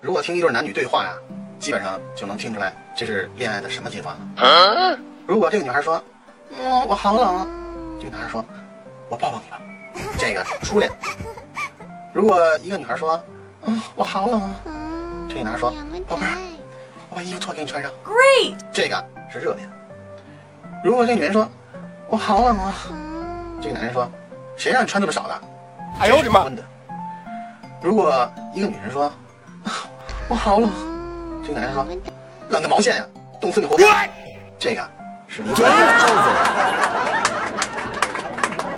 如果听一对男女对话呀，基本上就能听出来这是恋爱的什么阶段了。如果这个女孩说：“嗯，我好冷啊。”这个男孩说：“我抱抱你吧。”这个初恋。如果一个女孩说：“嗯，我好冷啊。”这个男孩说：“宝贝儿，我把衣服脱给你穿上。” Great，这个是热恋。如果这个女人说：“我好冷啊。”这个男人说：“谁让你穿这么少的？”哎呦我的妈！如果一个女人说：“啊我好冷。”这个男人说：“冷个毛线呀，冻死你活该。”这个是离婚。